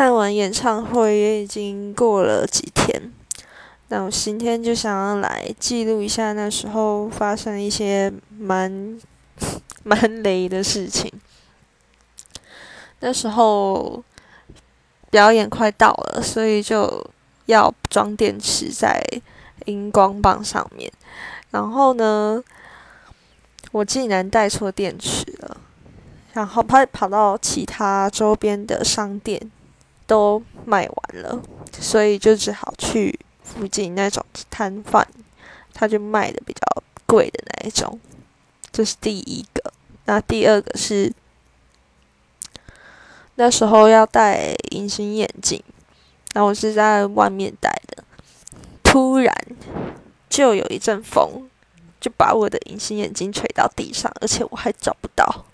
看完演唱会也已经过了几天，那我今天就想要来记录一下那时候发生一些蛮蛮雷的事情。那时候表演快到了，所以就要装电池在荧光棒上面，然后呢，我竟然带错电池了，然后跑跑到其他周边的商店。都卖完了，所以就只好去附近那种摊贩，他就卖的比较贵的那一种。这是第一个。那第二个是那时候要戴隐形眼镜，那我是在外面戴的，突然就有一阵风，就把我的隐形眼镜吹到地上，而且我还找不到。